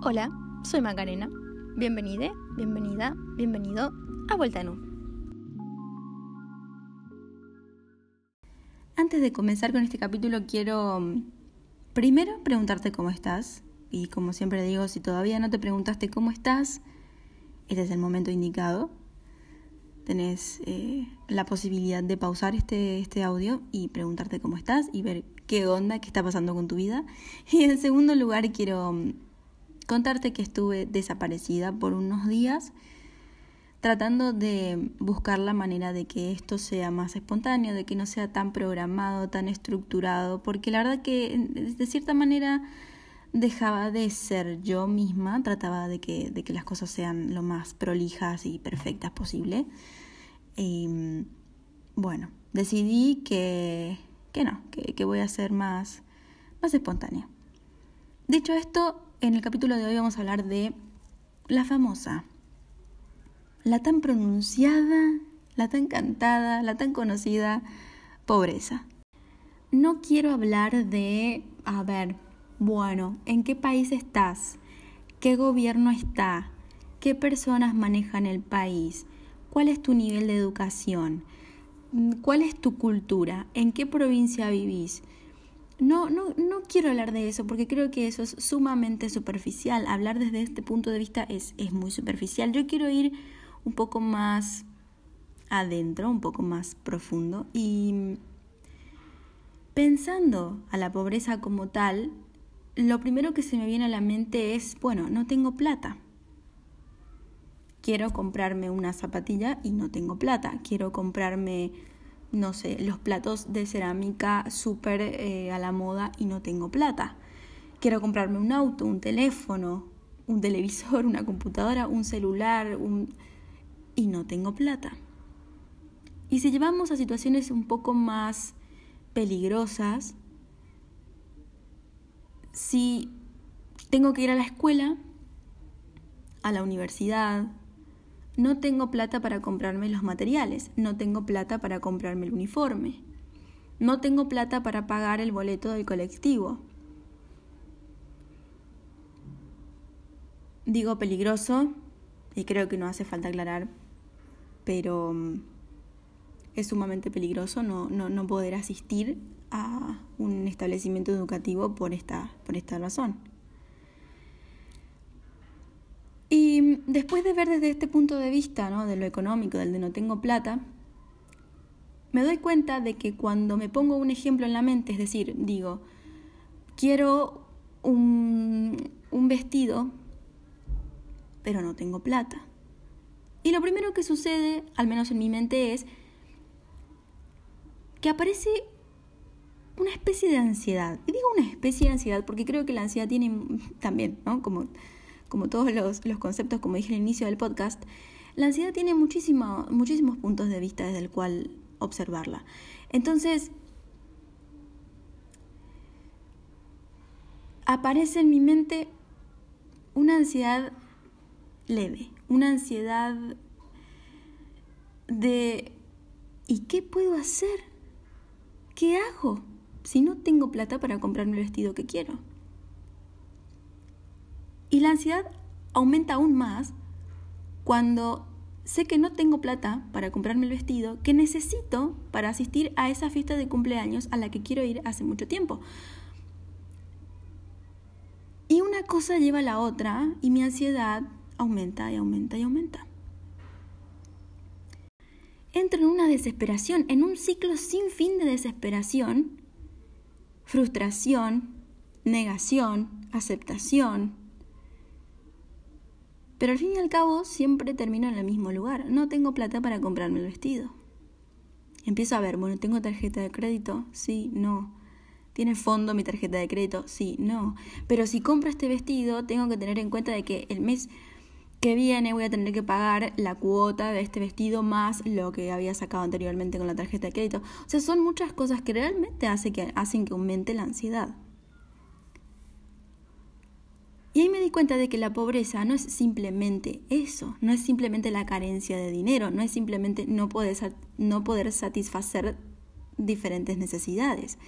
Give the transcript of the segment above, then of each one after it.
Hola, soy Macarena. Bienvenida, bienvenida, bienvenido a Vuelta en U. Antes de comenzar con este capítulo quiero mm, primero preguntarte cómo estás. Y como siempre digo, si todavía no te preguntaste cómo estás, este es el momento indicado. Tenés eh, la posibilidad de pausar este, este audio y preguntarte cómo estás y ver qué onda, qué está pasando con tu vida. Y en segundo lugar quiero mm, contarte que estuve desaparecida por unos días tratando de buscar la manera de que esto sea más espontáneo, de que no sea tan programado, tan estructurado, porque la verdad que de cierta manera dejaba de ser yo misma, trataba de que, de que las cosas sean lo más prolijas y perfectas posible. Y bueno, decidí que, que no, que, que voy a ser más, más espontánea. Dicho esto, en el capítulo de hoy vamos a hablar de la famosa, la tan pronunciada, la tan cantada, la tan conocida pobreza. No quiero hablar de, a ver, bueno, ¿en qué país estás? ¿Qué gobierno está? ¿Qué personas manejan el país? ¿Cuál es tu nivel de educación? ¿Cuál es tu cultura? ¿En qué provincia vivís? No, no, no quiero hablar de eso porque creo que eso es sumamente superficial. Hablar desde este punto de vista es, es muy superficial. Yo quiero ir un poco más adentro, un poco más profundo y pensando a la pobreza como tal, lo primero que se me viene a la mente es, bueno, no tengo plata. Quiero comprarme una zapatilla y no tengo plata. Quiero comprarme no sé, los platos de cerámica súper eh, a la moda y no tengo plata. Quiero comprarme un auto, un teléfono, un televisor, una computadora, un celular, un... y no tengo plata. Y si llevamos a situaciones un poco más peligrosas, si tengo que ir a la escuela, a la universidad, no tengo plata para comprarme los materiales, no tengo plata para comprarme el uniforme, no tengo plata para pagar el boleto del colectivo. Digo peligroso, y creo que no hace falta aclarar, pero mm, es sumamente peligroso no, no, poder asistir a un establecimiento educativo por esta, por esta razón. Y después de ver desde este punto de vista, ¿no? de lo económico, del de no tengo plata, me doy cuenta de que cuando me pongo un ejemplo en la mente, es decir, digo, quiero un, un vestido, pero no tengo plata. Y lo primero que sucede, al menos en mi mente, es que aparece una especie de ansiedad. Y digo una especie de ansiedad porque creo que la ansiedad tiene también, ¿no? Como como todos los, conceptos, como dije al inicio del podcast, la ansiedad tiene muchísimo, muchísimos puntos de vista desde el cual observarla. Entonces, aparece en mi mente una ansiedad leve, una ansiedad de ¿y qué puedo hacer? ¿Qué hago si no tengo plata para comprarme el vestido que quiero? Y la ansiedad aumenta aún más cuando sé que no tengo plata para comprarme el vestido que necesito para asistir a esa fiesta de cumpleaños a la que quiero ir hace mucho tiempo. Y una cosa lleva a la otra y mi ansiedad aumenta y aumenta y aumenta. Entro en una desesperación, en un ciclo sin fin de desesperación, frustración, negación, aceptación, pero al fin y al cabo siempre termino en el mismo lugar. No tengo plata para comprarme el vestido. Empiezo a ver, bueno, ¿tengo tarjeta de crédito? Sí, no. ¿Tiene fondo mi tarjeta de crédito? Sí, no. Pero si compro este vestido, tengo que tener en cuenta de que el mes que viene voy a tener que pagar la cuota de este vestido más lo que había sacado anteriormente con la tarjeta de crédito. O sea, son muchas cosas que realmente hacen que, hacen que aumente la ansiedad. Y ahí me di cuenta de que la pobreza no es simplemente eso, no es simplemente la carencia de dinero, no es simplemente no poder, no poder satisfacer diferentes necesidades.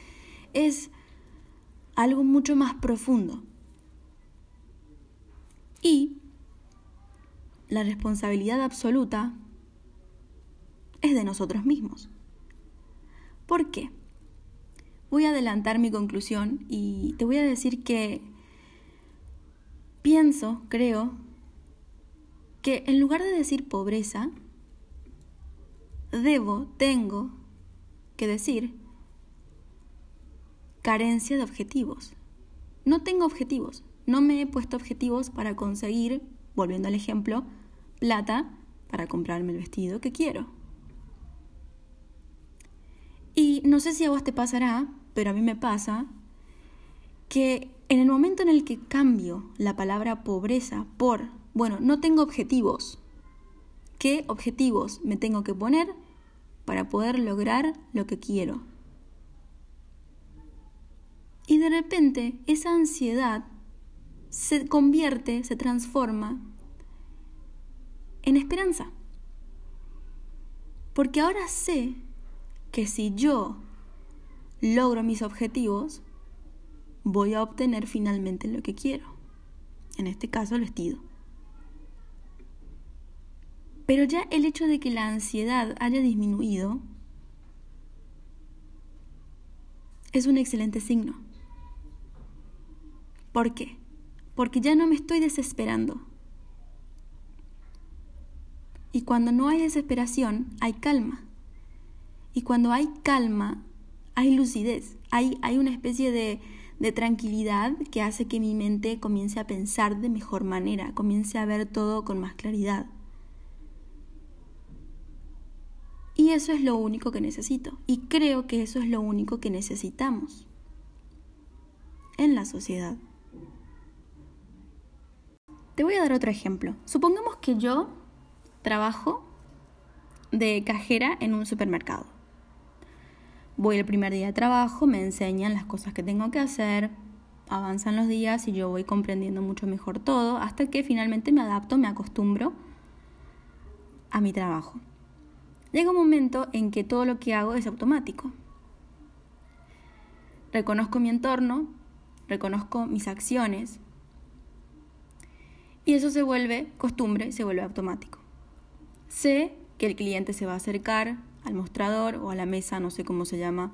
Es algo mucho más profundo. la responsabilidad absoluta es de nosotros mismos. ¿Por qué? Voy a adelantar mi conclusión y te voy a decir que pienso, creo, que en lugar de decir pobreza, debo, tengo que decir carencia de objetivos. No tengo objetivos, no me he puesto objetivos para conseguir, volviendo al ejemplo, plata para comprarme el vestido que quiero. Y no sé si a vos te pasará, pero a mí me pasa que en el momento en el que cambio la palabra pobreza por, bueno, no tengo objetivos, ¿qué objetivos me tengo que poner para poder lograr lo que quiero? Y de repente esa ansiedad se convierte, se transforma en esperanza. Porque ahora sé que si yo logro mis objetivos, voy a obtener finalmente lo que quiero. En este caso, el vestido. Pero ya el hecho de que la ansiedad haya disminuido es un excelente signo. ¿Por qué? Porque ya no me estoy desesperando. Y cuando no hay desesperación, hay calma. Y cuando hay calma, hay lucidez, hay, hay una especie de, de tranquilidad que hace que mi mente comience a pensar de mejor manera, comience a ver todo con más claridad. Y eso es lo único que necesito. Y creo que eso es lo único que necesitamos en la sociedad. Te voy a dar otro ejemplo. Supongamos que yo trabajo de cajera en un supermercado. Voy el primer día de trabajo, me enseñan las cosas que tengo que hacer, avanzan los días y yo voy comprendiendo mucho mejor todo hasta que finalmente me adapto, me acostumbro a mi trabajo. Llega un momento en que todo lo que hago es automático. Reconozco mi entorno, reconozco mis acciones y eso se vuelve costumbre, se vuelve automático. Sé que el cliente se va a acercar, al mostrador o a la mesa, no sé cómo se llama,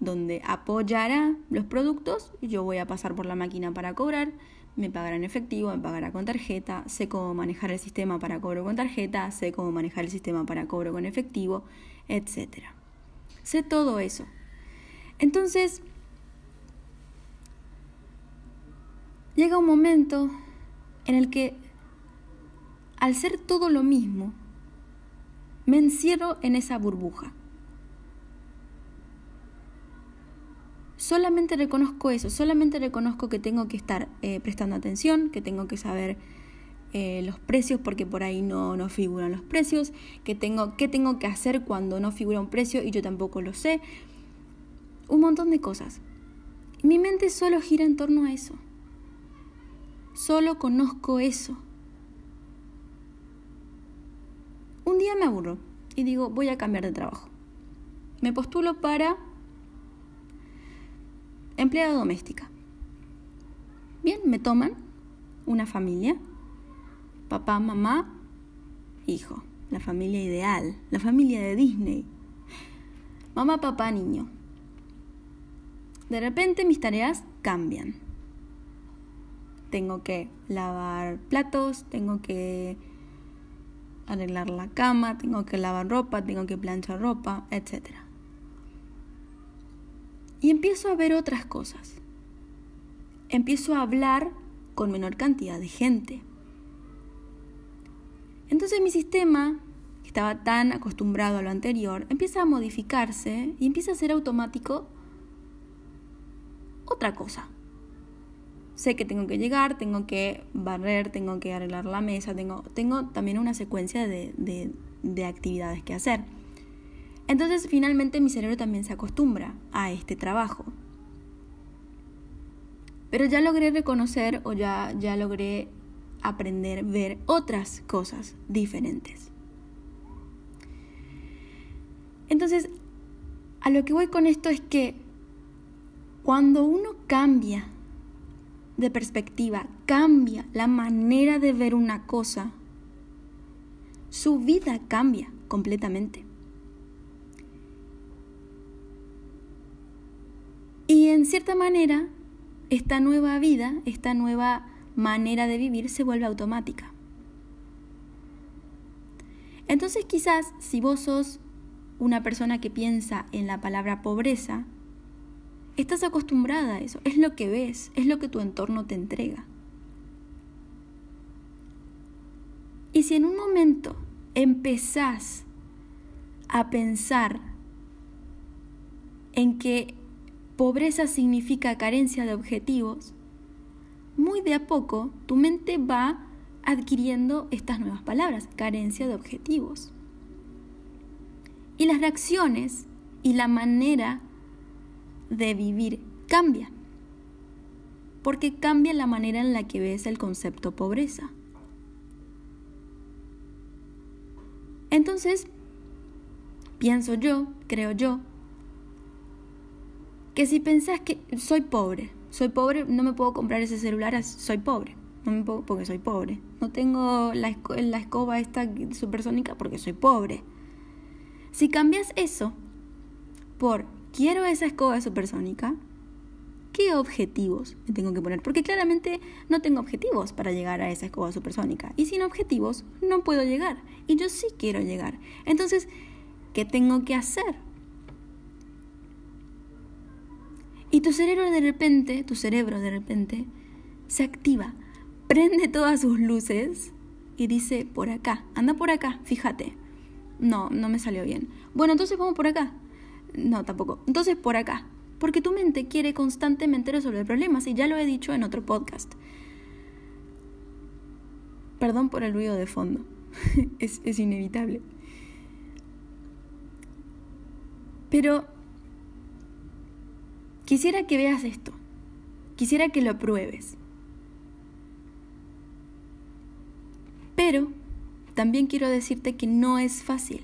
donde apoyará los productos yo voy a pasar por la máquina para cobrar, me pagará en efectivo, me pagará con tarjeta, sé cómo manejar el sistema para cobro con tarjeta, sé cómo manejar el sistema para cobro con efectivo, etc. Sé todo eso. Entonces, llega un momento en el que, al ser todo lo mismo, me encierro en esa burbuja. Solamente reconozco eso, solamente reconozco que tengo que estar eh, prestando atención, que tengo que saber eh, los precios porque por ahí no, no figuran los precios, que tengo, qué tengo que hacer cuando no figura un precio y yo tampoco lo sé. Un montón de cosas. Mi mente solo gira en torno a eso. Solo conozco eso. Un día me aburro y digo, voy a cambiar de trabajo. Me postulo para empleada doméstica. Bien, me toman una familia, papá, mamá, hijo, la familia ideal, la familia de Disney. Mamá, papá, niño. De repente mis tareas cambian. Tengo que lavar platos, tengo que arreglar la cama, tengo que lavar ropa, tengo que planchar ropa, etc. Y empiezo a ver otras cosas. Empiezo a hablar con menor cantidad de gente. Entonces mi sistema, que estaba tan acostumbrado a lo anterior, empieza a modificarse y empieza a ser automático otra cosa. Sé que tengo que llegar, tengo que barrer, tengo que arreglar la mesa, tengo, tengo también una secuencia de, de actividades que hacer. Entonces finalmente mi cerebro también se acostumbra a este trabajo. Pero ya logré reconocer o ya, ya logré aprender, ver otras cosas diferentes. Entonces, a lo que voy con esto es que cuando uno cambia de perspectiva, cambia la manera de ver una cosa, su vida cambia completamente. Y en cierta manera, esta nueva vida, esta nueva manera de vivir se vuelve automática. Entonces quizás si vos sos una persona que piensa en la palabra pobreza, estás acostumbrada a eso, es lo que ves, es lo que tu entorno te entrega. Y si en un momento empezás a pensar en que pobreza significa carencia de objetivos, muy de a poco tu mente va adquiriendo estas nuevas palabras, carencia de objetivos. Y las reacciones y la manera de vivir cambia, porque cambia la manera en la que ves el concepto pobreza. Entonces, pienso yo, creo yo, que si pensás que soy pobre, soy pobre, no me puedo comprar ese celular, soy pobre, no me puedo, porque soy pobre. No tengo la, la escoba esta supersónica porque soy pobre. Si cambias eso por quiero esa escoba supersónica, ¿qué objetivos tengo que poner? Porque claramente no tengo objetivos para llegar a esa escoba supersónica. Y sin objetivos no puedo llegar. Y yo sí quiero llegar. Entonces, ¿qué tengo que hacer? Y tu cerebro de repente, tu cerebro de repente, se activa, prende todas sus luces y dice, por acá, anda por acá, fíjate. No, no me salió bien. Bueno, entonces vamos por acá. No, tampoco. Entonces por acá. Porque tu mente quiere constantemente resolver problemas y ya lo he dicho en otro podcast. Perdón por el ruido de fondo. es, es inevitable. Pero quisiera que veas esto. Quisiera que lo pruebes. Pero también quiero decirte que no es fácil.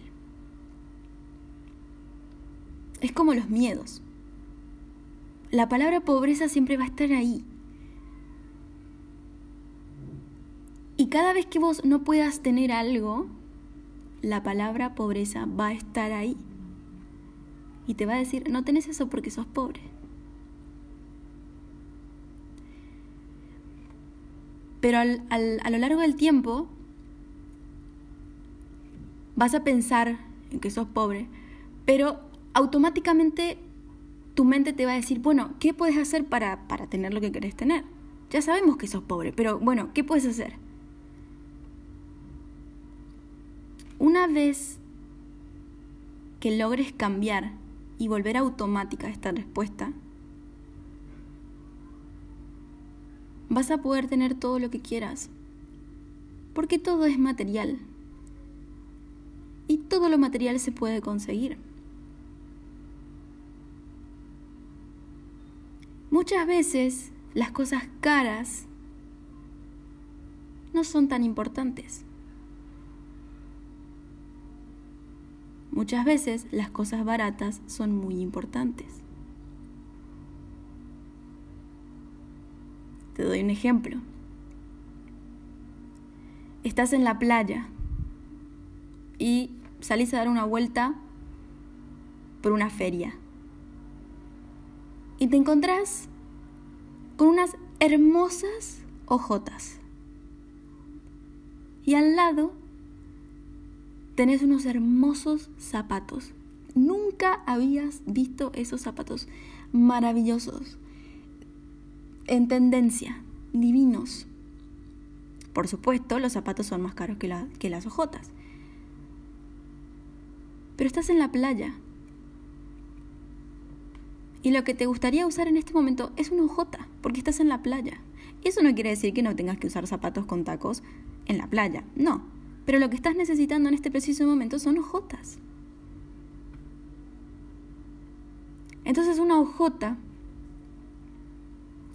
Es como los miedos. La palabra pobreza siempre va a estar ahí. Y cada vez que vos no puedas tener algo, la palabra pobreza va a estar ahí. Y te va a decir, no tenés eso porque sos pobre. Pero a lo largo del tiempo vas a pensar en que sos pobre, pero automáticamente tu mente te va a decir, bueno, ¿qué puedes hacer para, para tener lo que querés tener? Ya sabemos que sos pobre, pero bueno, ¿qué puedes hacer? Una vez que logres cambiar y volver automática esta respuesta, vas a poder tener todo lo que quieras, porque todo es material y todo lo material se puede conseguir. Muchas veces las cosas caras no son tan importantes. Muchas veces las cosas baratas son muy importantes. Te doy un ejemplo. Estás en la playa y salís a dar una vuelta por una feria. Y te encontrás con unas hermosas hojotas. Y al lado tenés unos hermosos zapatos. Nunca habías visto esos zapatos maravillosos, en tendencia, divinos. Por supuesto, los zapatos son más caros que, que las hojotas pero estás en la playa. Y lo que te gustaría usar en este momento es una hojota, porque estás en la playa. Eso no quiere decir que no tengas que usar zapatos con tacos en la playa, no. Pero lo que estás necesitando en este preciso momento son hojotas. Entonces una hojota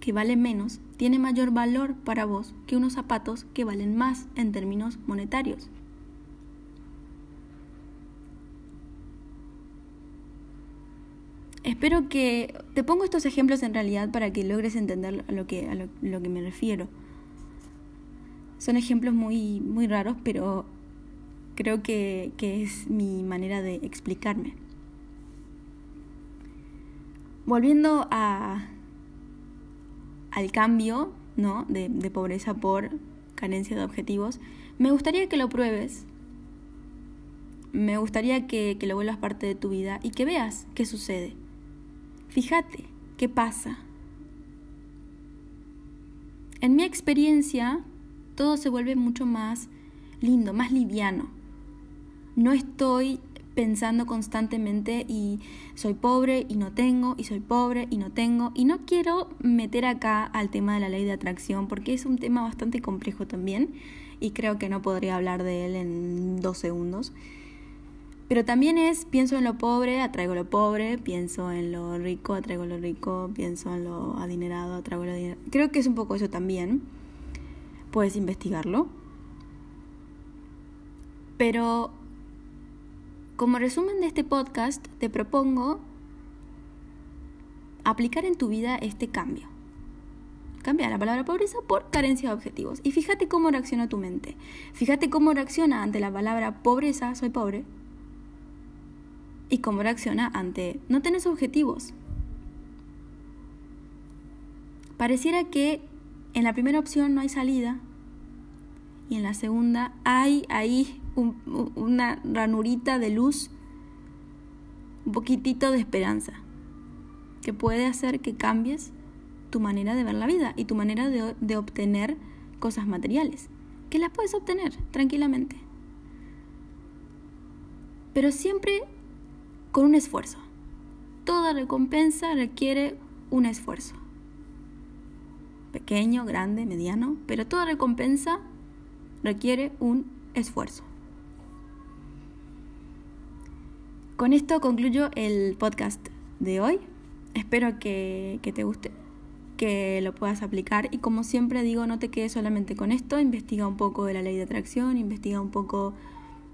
que vale menos tiene mayor valor para vos que unos zapatos que valen más en términos monetarios. Espero que te pongo estos ejemplos en realidad para que logres entender a lo que, a lo, que me refiero. Son ejemplos muy, muy raros, pero Creo que, es mi manera de explicarme. Volviendo a, al cambio ¿no? de, pobreza por carencia de objetivos, me gustaría que lo pruebes. Me gustaría que, que lo vuelvas parte de tu vida y que veas qué sucede. Fíjate qué pasa. En mi experiencia, todo se vuelve mucho más lindo, más liviano no estoy pensando constantemente y soy pobre y no tengo y soy pobre y no tengo y no quiero meter acá al tema de la ley de atracción porque es un tema bastante complejo también y creo que no podría hablar de él en dos segundos. Pero también es, pienso en lo pobre, atraigo lo pobre, pienso en lo rico, atraigo lo rico, pienso en lo adinerado, atraigo lo adinerado. Creo que es un poco eso también. Puedes investigarlo. Pero como resumen de este podcast, te propongo aplicar en tu vida este cambio. Cambia la palabra pobreza por carencia de objetivos. Y fíjate cómo reacciona tu mente. Fíjate cómo reacciona ante la palabra pobreza, soy pobre. Y cómo reacciona ante no tenés objetivos. Pareciera que en la primera opción no hay salida y en la segunda hay ahí una ranurita de luz, un poquitito de esperanza, que puede hacer que cambies tu manera de ver la vida y tu manera de, de obtener cosas materiales, que las puedes obtener tranquilamente. Pero siempre con un esfuerzo. Toda recompensa requiere un esfuerzo. Pequeño, grande, mediano, pero toda recompensa requiere un esfuerzo. Con esto concluyo el podcast de hoy. Espero que, te guste, que lo puedas aplicar y como siempre digo, no te quedes solamente con esto, investiga un poco de la ley de atracción, investiga un poco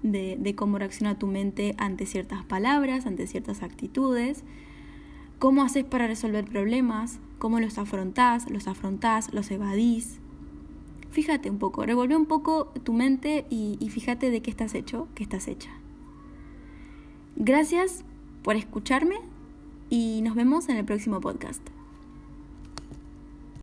de, cómo reacciona tu mente ante ciertas palabras, ante ciertas actitudes, cómo haces para resolver problemas, cómo los afrontás, los afrontás, los evadís. Fíjate un poco, revuelve un poco tu mente y, y fíjate de qué estás hecho, qué estás hecha. Gracias por escucharme y nos vemos en el próximo podcast.